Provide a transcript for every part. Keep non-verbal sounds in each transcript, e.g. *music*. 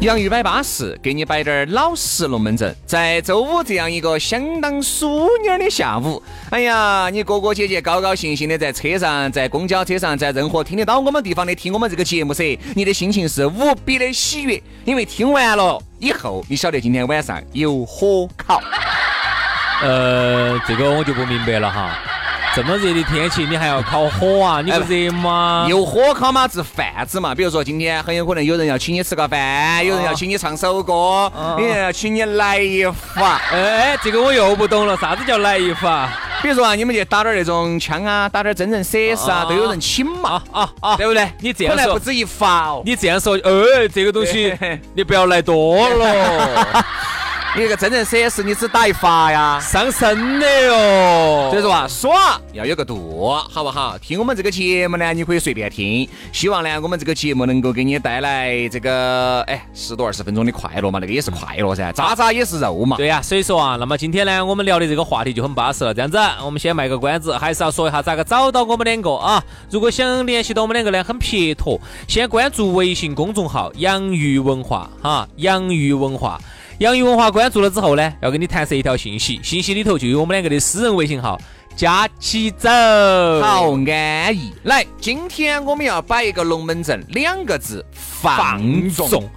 洋芋摆巴适，给你摆点儿老实龙门阵。在周五这样一个相当舒蔫的下午，哎呀，你哥哥姐姐高高兴兴的在车上，在公交车上，在任何听得到我们地方的听我们这个节目噻，你的心情是无比的喜悦，因为听完了以后，你晓得今天晚上有火烤。呃，这个我就不明白了哈。这么热的天气，你还要烤火啊？你不热吗？有火烤嘛，是饭子嘛。比如说今天很有可能有人要请你吃个饭，有人要请你唱首歌，有人要请你来一发。哎，这个我又不懂了，啥子叫来一发？比如说啊，你们去打点那种枪啊，打点真人 CS 啊，都有人请嘛，啊啊，对不对？你这样说不止一发哦。你这样说，哎，这个东西 *laughs* 你不要来多了。*laughs* *laughs* 你那个真人 CS 你只打一发呀，伤身的哟。所以说啊，耍要有个度，好不好？听我们这个节目呢，你可以随便听。希望呢，我们这个节目能够给你带来这个哎十多二十分钟的快乐嘛，那个也是快乐噻，渣渣也是肉嘛。对呀，所以说啊，那么今天呢，我们聊的这个话题就很巴适了。这样子，我们先卖个关子，还是要说一下咋个找到我们两个啊？如果想联系到我们两个呢，很撇脱，先关注微信公众号“洋芋文化”哈，“洋芋文化”。洋芋文化关注了之后呢，要给你弹射一条信息，信息里头就有我们两个的私人微信号，加起走，好安逸。来，今天我们要摆一个龙门阵，两个字，放纵。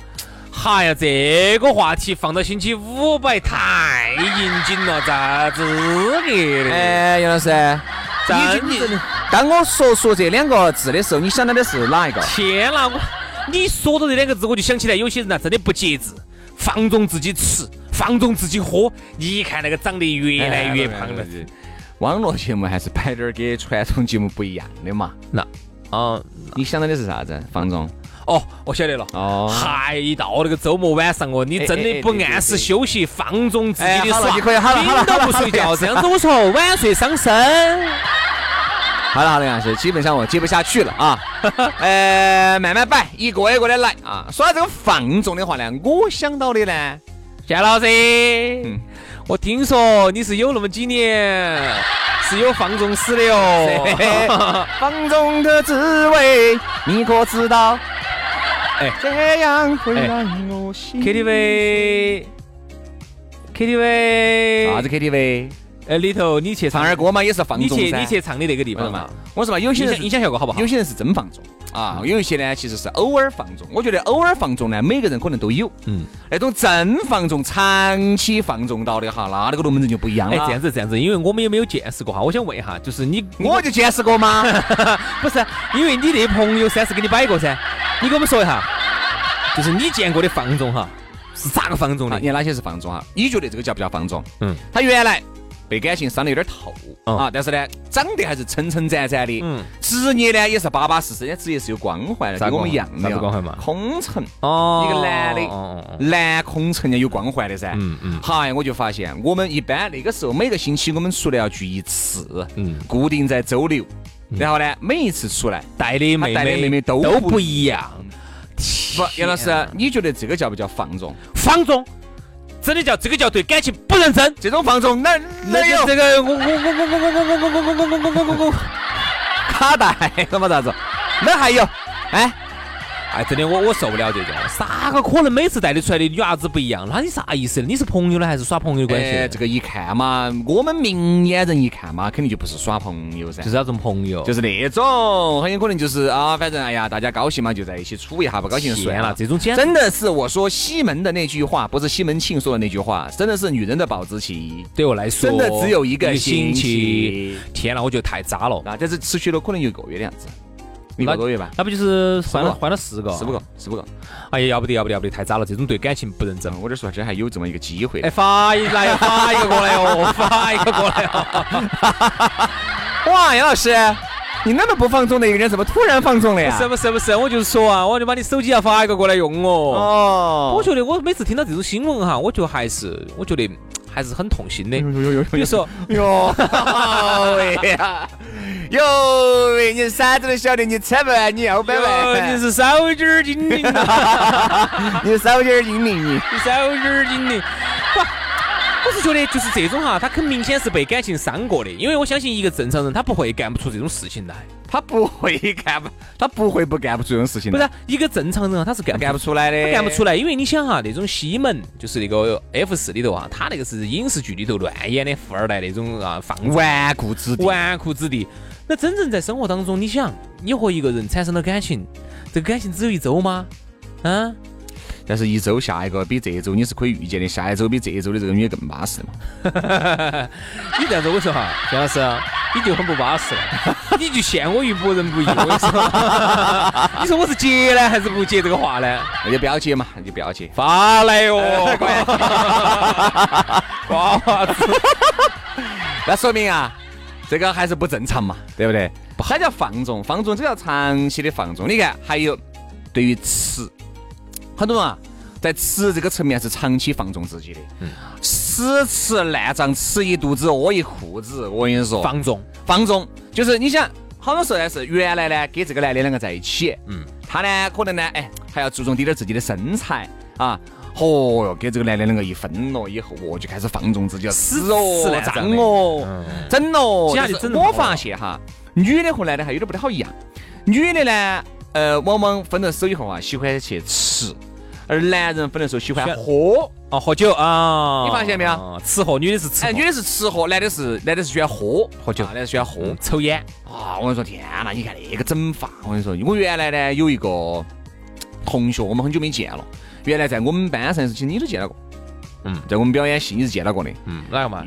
哎呀，这个话题放到星期五摆太应景了，咋资格的？哎，杨老师，真你当我说出这两个字的时候，你想到的是哪一个？天哪，我你说到这两个字，我就想起来，有些人啊，真的不节制。放纵自己吃，放纵自己喝，你一看那个长得越来越胖了。网络节目还是摆点儿跟传统节目不一样的嘛。那，啊，你想到的是啥子？放纵？哦，我晓得了。哦，还一到那个周末晚上哦，你真的不按时休息，放纵自己的耍，顶都不睡觉，这样子我说晚睡伤身。好了好了，杨老师，基本上我接不下去了啊。*laughs* 呃，慢慢摆，一个一个的来啊。说到这个放纵的话呢，我想到的呢，夏老师，我听说你是有那么几年是有放纵史的哦。*laughs* 放纵的滋味，你可知道？哎，这样会让我心。KTV，KTV，啥子 KTV？呃，里头你去唱儿歌嘛，也是放纵你去你去唱的那个地方嘛。我说嘛，有些人音响效果好不好？有些人是真放纵啊，有一些呢其实是偶尔放纵。我觉得偶尔放纵呢，每个人可能都有。嗯。那种真放纵、长期放纵到的哈，那那个龙门阵就不一样了。哎，这样子这样子，因为我们也没有见识过哈。我想问一下，就是你，我就见识过吗？*laughs* 不是，因为你那朋友三次给你摆过噻，你给我们说一下，就是你见过的放纵哈，是咋个放纵的？你哪些是放纵哈？你觉得这个叫不叫放纵？嗯，他原来。被感情伤得有点透啊，但是呢，长得还是撑撑展展的。嗯，职业呢也是巴巴适适，人家职业是有光环的，跟我们一样的。光环嘛？空乘哦，一个男的，男空乘要有光环的噻。嗯嗯。嗨，我就发现我们一般那个时候每个星期我们出来要聚一次，嗯，固定在周六。然后呢，每一次出来带的妹妹妹妹都都不一样。不，杨老师，你觉得这个叫不叫放纵？放纵。真的叫这个叫对感情不认真，这种放纵哪哪有这个我我我我我我我我我我我我我我我卡带了嘛？啥子？那还有哎。哎，真的，我我受不了这种，啥个可能每次带你出来的女伢子不一样？那你啥意思？你是朋友呢，还是耍朋友关系？哎这个一看嘛，我们明眼人一看嘛，肯定就不是耍朋友噻，就是那种朋友，就是那种，很有可能就是啊，反正哎呀，大家高兴嘛，就在一起处一下，不高兴算了。这种简真的是我说西门的那句话，不是西门庆说的那句话，真的是女人的保质期，对我来说真的只有一个星期。天哪，我觉得太渣了，啊！但是持续了可能有一个月的样子。一个多月吧，那不就是换了换了四个？四五个，四五个。哎呀，要不得，要不得，要不得，太渣了！这种对感情不认真。我这说，这还有这么一个机会哎，。发一来，发一个过来哦，发一个过来哦。*laughs* 哇，杨老师，你那么不放纵的一个人，怎么突然放纵了呀？是不是不是，我就是说啊，我就把你手机要发一个过来用哦。哦，我觉得我每次听到这种新闻哈，我就还是我觉得还是很痛心的。比如说，哟，喂 *laughs* *laughs* 呀，哟喂，你啥子都晓得，你扯不完你二百哟万，你是少点儿精灵啊，*laughs* 你少点儿精灵你。你少点儿精灵。不，我是觉得就是这种哈，他很明显是被感情伤过的，因为我相信一个正常人他不会干不出这种事情来。他不会干不，他不会不干不出这种事情不的，是一个正常人啊，他是干干不出来的，他干不出来，因为你想哈，那种西门就是那个 F 四里头啊，他那个是影视剧里头乱演的富二代那种啊，放纵纨绔子弟。纨绔子弟。那真正在生活当中，你想，你和一个人产生了感情，这个感情只有一周吗？啊，但是，一周下一个比这一周你是可以预见的，下一周比这一周的这个女的更巴适的嘛。你这样子我说哈，姜老师，*laughs* 你就很不巴适了，你就陷我于不仁不义。我跟你说，你说我是接呢还是不接这个话呢？那就不要接嘛，那就不要接。发来哟，*laughs* 瓜娃 *laughs* 子。那说明啊，这个还是不正常嘛，对不对？它叫放纵，放纵这叫长期的放纵。你看，还有对于吃，很多人啊，在吃这个层面是长期放纵自己的，死吃烂胀，吃一肚子饿一裤子。我跟你说，放纵，放纵就是你想，好多时候呢是原来呢跟这个男的两个在一起，嗯，他呢可能呢哎还要注重滴点自己的身材啊。嚯哟，给这个男的两个一分了以后，我，就开始放纵自己了，死吃哦吃，烂胀胀的哦，整哦。其他就是我发现哈，女的和男的还有点不太好一样。女的呢，呃，往往分了手以后啊，喜欢去吃，而男人分的时候喜欢喝。啊，喝酒啊，你发现没有啊吃喝，女的是吃哎，女的是吃喝，男的是男的是喜欢喝喝酒啊男的喜欢喝。嗯抽烟，啊，我跟你说，天哪！你看那个整法，我跟你说，我原来呢有一个同学，我们很久没见了。原来在我们班上，其实你都见到过，嗯在我们表演系你是见到过的。嗯，哪个嘛？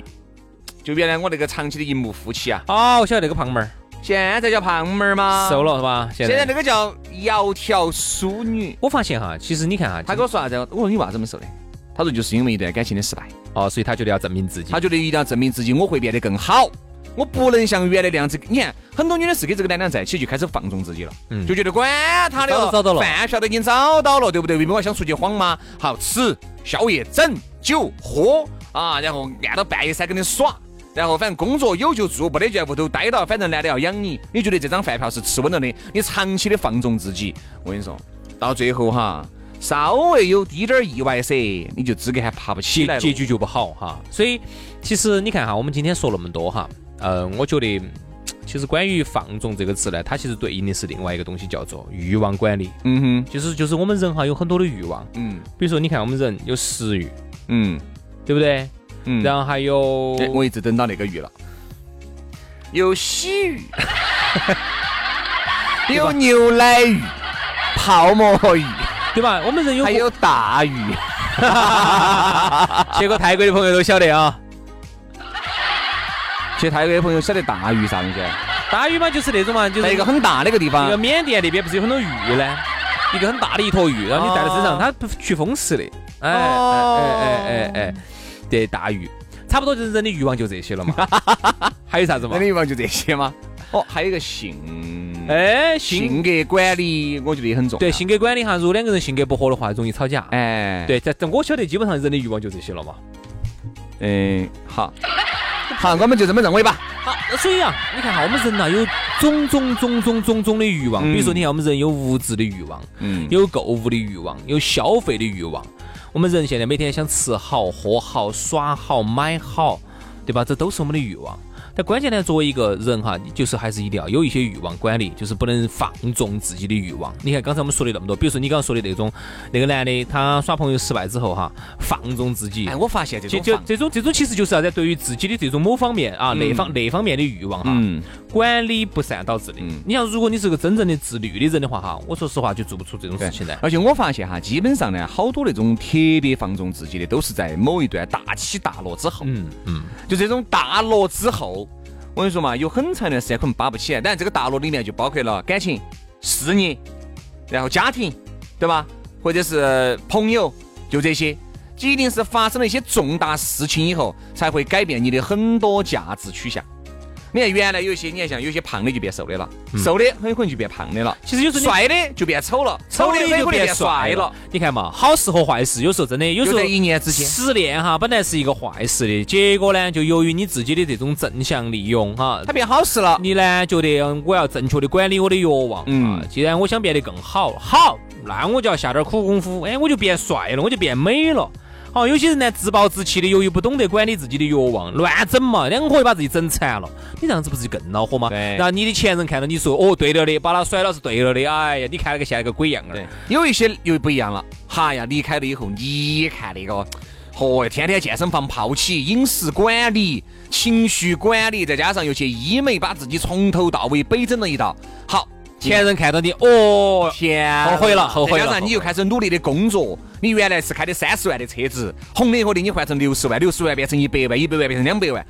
就原来我那个长期的荧幕夫妻啊，哦，我晓得那个胖妹儿现在叫胖妹儿吗？瘦。了是吧？现在现在那个叫窈窕淑女。我发现哈，其实你看哈，他跟我说啥子？我说你为啥这么瘦的？他说就是因为一段感情的失败，哦，所以他觉得要证明自己他。觉得一定要证明自己，我会变得更好。我不能像原来那样子。你看，很多女的是跟这个男的在一起就开始放纵自己了，嗯就觉得管他的找到了饭票都已经找到了，对不对？为什么我想出去晃嘛？好吃宵夜、整酒喝啊，然后按到半夜三更的耍。然后反正工作有就做，没得就在屋头待到，反正男的要养你。你觉得这张饭票是吃稳了的？你长期的放纵自己，我跟你说，到最后哈，稍微有滴点儿意外噻，你就资格还爬不起来了。结结局就不好哈。所以其实你看哈，我们今天说那么多哈，呃，我觉得其实关于放纵这个词呢，它其实对应的是另外一个东西，叫做欲望管理。嗯哼，就是就是我们人哈有很多的欲望，嗯。比如说你看我们人有食欲，嗯。对不对？嗯，然后还有哎我一直等到那个鱼了，有喜鱼，*laughs* 有牛奶鱼、泡沫鱼，对吧？我们人有还有大鱼。去过泰国的朋友都晓得啊，去泰国的朋友晓得大鱼啥东西？大鱼嘛就是那种嘛，就是在一个很大的一个地方一个，缅甸那边不是有很多鱼呢？一个很大的一坨鱼，然后你带在身上，哦它不驱风湿的。哎哎哦哎哎哎哎，对，大鱼，差不多就是人的欲望就这些了嘛。*laughs* 还有啥子嘛人的欲望就这些吗？哦，还有一个性，哎，性性格管理，我觉得也很重要。对性格管理哈，如果两个人性格不合的话，容易吵架。哎，，对，在在我晓得，基本上人的欲望就这些了嘛。嗯，好，*laughs* 好，我们就这么认为吧。好，那所以啊，你看哈，我们人呐有种种种种种种的欲望，嗯比如说你看我们人有物质的欲望，嗯，有购物的欲望，有消费的欲望。我们人现在每天想吃好、喝好、耍好、买好，对吧？这都是我们的欲望。但关键呢，作为一个人哈，就是还是一定要有一些欲望管理，就是不能放纵自己的欲望。你看刚才我们说的那么多，比如说你刚刚说的那种，那个男的他耍朋友失败之后哈，放纵自己哎，，我发现这就就种这种这种其实就是要在对于自己的这种某方面啊，那方那方面的欲望哈，嗯管理不善导致的嗯。你像如果你是个真正的自律的人的话哈，我说实话就做不出这种事情来。而且我发现哈，基本上呢，好多那种特别放纵自己的，都是在某一段大起大落之后。嗯嗯，就这种大落之后，我跟你说嘛，有很长一段时间可能扒不起来。当然，这个大落里面就包括了感情、事业，然后家庭，对吧？或者是朋友，就这些，一定是发生了一些重大事情以后，才会改变你的很多价值取向。你看原来有些，你看像有些胖的就变瘦的了，瘦的很有可能就变胖的了。其实有时候帅的就变丑了，丑的很有可能变帅了。。你看嘛，好事和坏事有时候真的有时候一念之间失恋哈，本来是一个坏事的，结果呢，就由于你自己的这种正向利用哈，它变好事了。你呢觉得我要正确的管理我的欲望，嗯啊，既然我想变得更好，好，那我就要下点苦功夫，哎，我就变帅了，我就变美了。好，有些人呢自暴自弃的，由于不懂得管理自己的欲望，乱整嘛，两个就把自己整残了。你这样子不是更恼火吗？对然后你的前任看到你说，哦，对了的，把他甩了是对了的，哎呀，你看那个现在个鬼样儿。对，有一些又不一样了。哈呀，离开了以后，你看那个，嚯，天天健身房泡起，饮食管理、情绪管理，再加上又去医美，把自己从头到尾北整了一道。好，前任看到你，哦，天，后悔了后悔了再加上你又开始努力的工作，你原来是开的三十万的车子，红了以后的你换成六十万，六十万变成一百万，一百万变成两百万。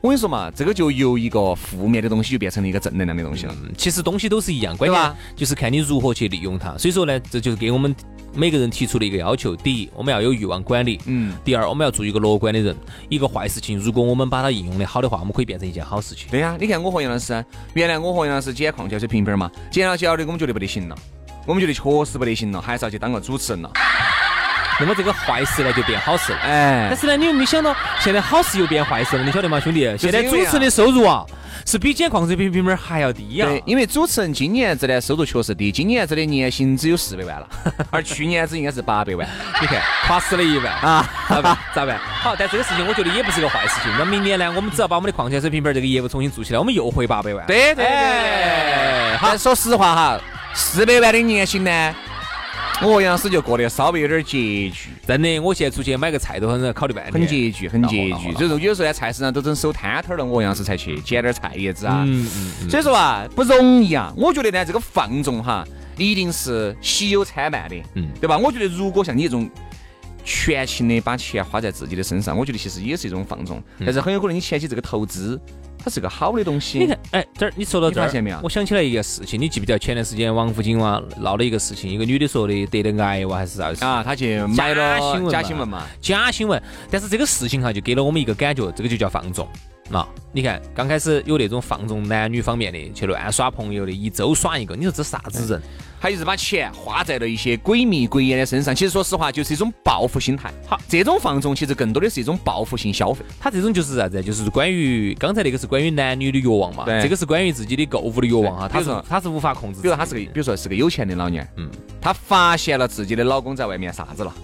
我跟你说嘛，这个就由一个负面的东西就变成了一个正能量的东西了。其实东西都是一样，关键就是看你如何去利用它。所以说呢，这就是给我们每个人提出的一个要求：第一，我们要有欲望管理；嗯第二，我们要做一个乐观的人。一个坏事情，如果我们把它应用的好的话，我们可以变成一件好事情。对呀、你看我和杨老师，原来我和杨老师捡矿泉水瓶瓶嘛，捡了捡了的，我们觉得不得行了，我们觉得确实不得行了，还是要去当个主持人了。那么这个坏事呢，就变好事了。哎但，是呢，你有没有想到，现在好事又变坏事了？你晓得吗，兄弟？现在主持人的收入啊，是比捡矿泉水瓶瓶还要低呀、对，因为主持人今年子的收入确实低，今年子的年薪只有四百万了，*laughs* 而去年子应该是八百万。*laughs* 你看，垮死了一万啊，咋办？咋办？好，但这个事情我觉得也不是个坏事情。那明年呢，我们只要把我们的矿泉水瓶瓶这个业务重新做起来，我们又回八百万。对对对哎对。好，说实话哈，四百万的年薪呢，我和杨老师就过得稍微有点拮据。真的，我现在出去买个菜都很考虑半天，很拮据，很拮据。所以说，有时候在菜市场都整收摊摊儿了，我杨老师才去捡点菜叶子啊。嗯嗯嗯，所以说啊，不容易啊。我觉得呢，这个放纵哈，一定是喜忧参半的，嗯对吧？我觉得如果像你这种全情的把钱花在自己的身上，我觉得其实也是一种放纵。但是很有可能你前期这个投资，它是个好的东西。你看，哎，这儿你说到这儿，发现没有我想起来一个事情，你记不记得前段时间王府井哇闹了一个事情，一个女的说的得了癌哇还是啥子啊，她去买了假新闻嘛假新闻嘛，假新闻，但是这个事情哈，就给了我们一个感觉，这个就叫放纵。啊、你看，刚开始有那种放纵男女方面的，去乱耍朋友的，一周耍一个，你说这啥子人？他就是把钱花在了一些鬼迷鬼眼的身上。其实说实话，就是一种报复心态。好，这种放纵其实更多的是一种报复性消费。他这种就是啥子？就是关于刚才那个是关于男女的欲望嘛，对这个是关于自己的购物的欲望哈，他说他是无法控制。比如他是个，比如说是个有钱的老娘，嗯她发现了自己的老公在外面啥子了，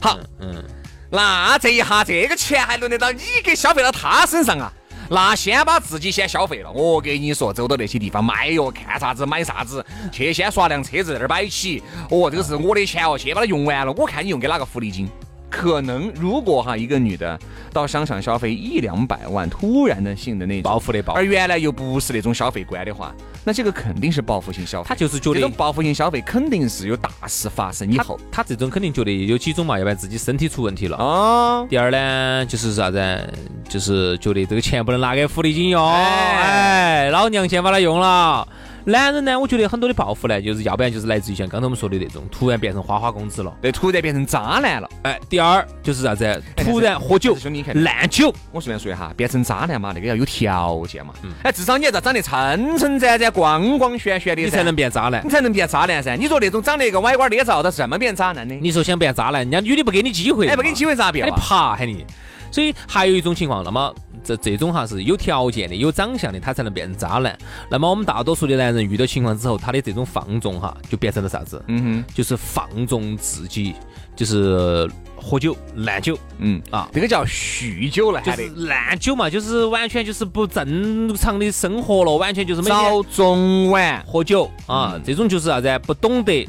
好，嗯，那这一下这个钱还轮得到你给消费到他身上啊？那先把自己先消费了。我给你说，走到那些地方买哟，看啥子买啥子，去先刷辆车子在那儿摆起。哦，这个是我的钱哦，先把它用完了。我看你用给哪个福利金？可能如果哈一个女的到商场消费一两百万，突然的性的那种报复的报复而原来又不是那种消费观的话，那这个肯定是报复性消费。他就是觉得这种报复性消费肯定是有大事发生以后他这种肯定觉得有几种嘛，要不然自己身体出问题了。啊。第二呢，就是啥子？就是觉得这个钱不能拿给福利金用，哎哎，老娘先把它用了。男人呢，我觉得很多的报复呢，就是要不然就是来自于像刚才我们说的那种，突然变成花花公子了。对，突然变成渣男了。哎，第二就是啥子？突然喝酒兄弟你看烂酒，我顺便说一下，变成渣男嘛，那个要有条件嘛。哎，至少你要长得撑撑展展、光光炫炫的，你才能变渣男你。才能变渣男噻。你说那种长得一个歪瓜裂枣的，怎么变渣男呢？你说想变渣男，人家女的不给你机会，哎，不给你机会咋变让你嘛？爬喊你。所以还有一种情况，那么这这种哈是有条件的、有长相的，他才能变成渣男。那么我们大多数的男人遇到情况之后，他的这种放纵哈，就变成了啥子？嗯哼就是放纵自己，就是喝酒、烂酒，嗯啊这个叫酗酒了，还就是烂酒嘛，就是完全就是不正常的生活了，完全就是每天早中晚。喝酒啊，嗯这种就是啥子？不懂得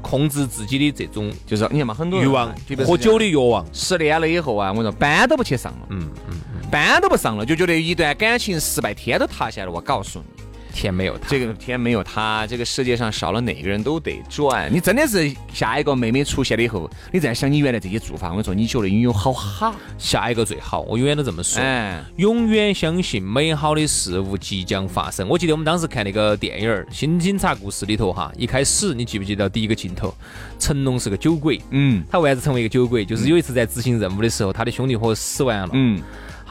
控制自己的这种就是你看嘛，很多欲望喝酒的欲望。失恋了以后啊，我说班都不去上了，嗯嗯，班都不上了，就觉得一段感情失败，天都塌下来了。我告诉你，天没有他，这个天没有他，这个世界上少了哪个人都得转。你真的是下一个妹妹出现了以后，你再想你原来这些做法，我跟你说，你觉得你有好哈？下一个最好，我永远都这么说。哎，永远相信美好的事物即将发生。我记得我们当时看那个电影《新警察故事》里头哈，一开始你记不记得第一个镜头，成龙是个酒鬼，嗯他为啥子成为一个酒鬼？就是有一次在执行任务的时候，他的兄弟伙死完了，嗯，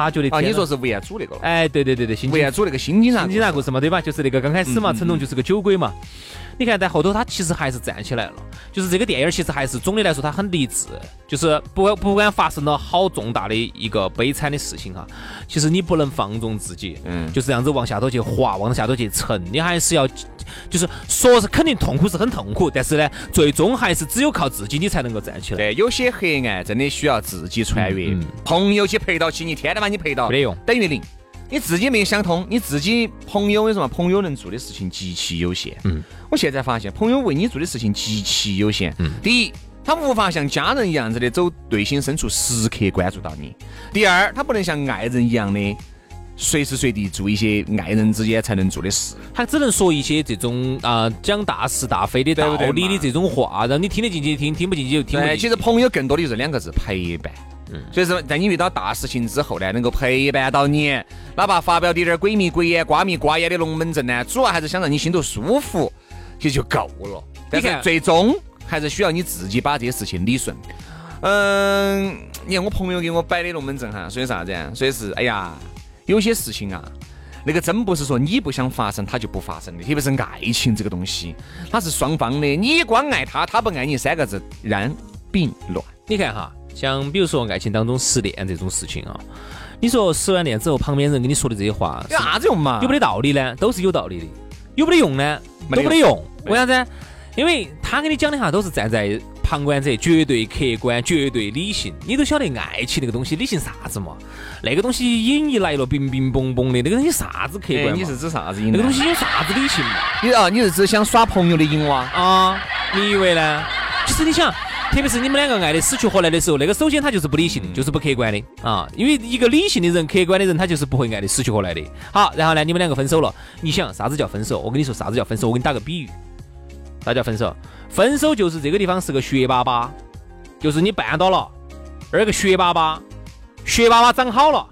他觉得啊，你说是吴彦祖那个了？哎，对对对对，新吴彦祖那个新警察，新警察故事嘛，对吧？就是那个刚开始嘛，成龙就是个酒鬼嘛。你看，在后头他其实还是站起来了。就是这个电影其实还是总的来说，他很励志。就是不不管发生了好重大的一个悲惨的事情哈，其实你不能放纵自己，嗯就是这样子往下头去滑，往下头去沉。你还是要，就是说是肯定痛苦是很痛苦，但是呢，最终还是只有靠自己你才能够站起来。对，有些黑暗真的需要自己穿越，嗯嗯朋友去陪到起，你天天把你陪到，没得用等于零。你自己没想通，你自己朋友为什么？朋友能做的事情极其有限。嗯，我现在发现，朋友为你做的事情极其有限。嗯，第一，他无法像家人一样子的走内心深处，时刻关注到你；第二，他不能像爱人一样的随时随地做一些爱人之间才能做的事。他只能说一些这种啊、讲大是大非的道对不对嘛理的这种话，让你听得进去听，听不进去就听不，进去。其实朋友更多的就是两个字陪伴。嗯，所以说，在你遇到大事情之后呢，能够陪伴到你，哪怕发表点点鬼迷鬼眼、瓜迷瓜眼的龙门阵呢，主要还是想让你心头舒服，也就够了。但是看最终还是需要你自己把这些事情理顺。嗯，你看我朋友给我摆的龙门阵哈，所以啥子啊？所以是，哎呀，有些事情啊，那个真不是说你不想发生它就不发生的，特别是爱情这个东西，它是双方的，你光爱他，他不爱你，三个字然并卵。你看哈，像比如说爱情当中失恋这种事情啊，你说失完恋之后，旁边人跟你说的这些话，有啥子用嘛？有没得道理呢？都是有道理的。有没得用呢？没都没得用。为啥子？因为他跟你讲的哈，都是站在旁观者，绝对客观、绝对理性。你都晓得爱情那个东西，理性啥子嘛？那个东西引一来了，冰冰嘣嘣的，那个东西啥子客哎观嘛？你是指啥子瘾？那个东西有啥子理性嘛？你啊，你是指想耍朋友的瘾哇？啊，你以为呢？其实你想，特别是你们两个爱的死去活来的时候，那个首先他就是不理性的，就是不客观的啊。因为一个理性的人、客观的人，他就是不会爱的死去活来的。好，然后呢，你们两个分手了，你想啥子叫分手？我跟你说啥子叫分手？我给你打个比喻，啥叫分手？分手就是这个地方是个血粑粑，就是你绊倒了，那个血粑粑，血粑粑长好了。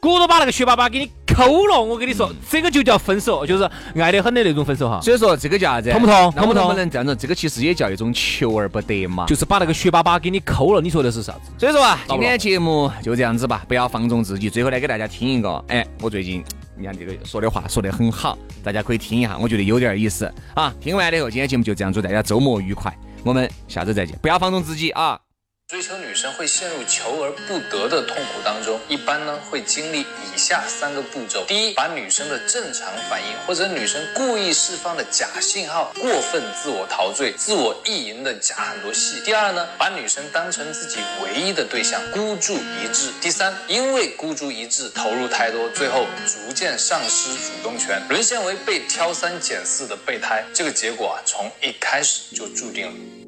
骨头把那个血粑粑给你抠了，我跟你说，这个就叫分手，就是爱得很的那种分手哈。所以说这个叫啥子？痛不痛那我痛不痛能不能这样子？这个其实也叫一种求而不得嘛。就是把那个血粑粑给你抠了，你说的是啥子？所以说啊，今天节目就这样子吧，不要放纵自己。最后来，给大家听一个，哎，我最近你看这个说的话说得很好，大家可以听一下，我觉得有点意思啊。听完了以后，今天节目就这样，祝大家周末愉快，我们下周再见，不要放纵自己啊。追求女生会陷入求而不得的痛苦当中，一般呢会经历以下三个步骤：第一，把女生的正常反应或者女生故意释放的假信号过分自我陶醉、自我意淫的假很多戏；第二呢，把女生当成自己唯一的对象，孤注一掷；第三，因为孤注一掷投入太多，最后逐渐丧失主动权，沦陷为被挑三拣四的备胎。这个结果啊，从一开始就注定了。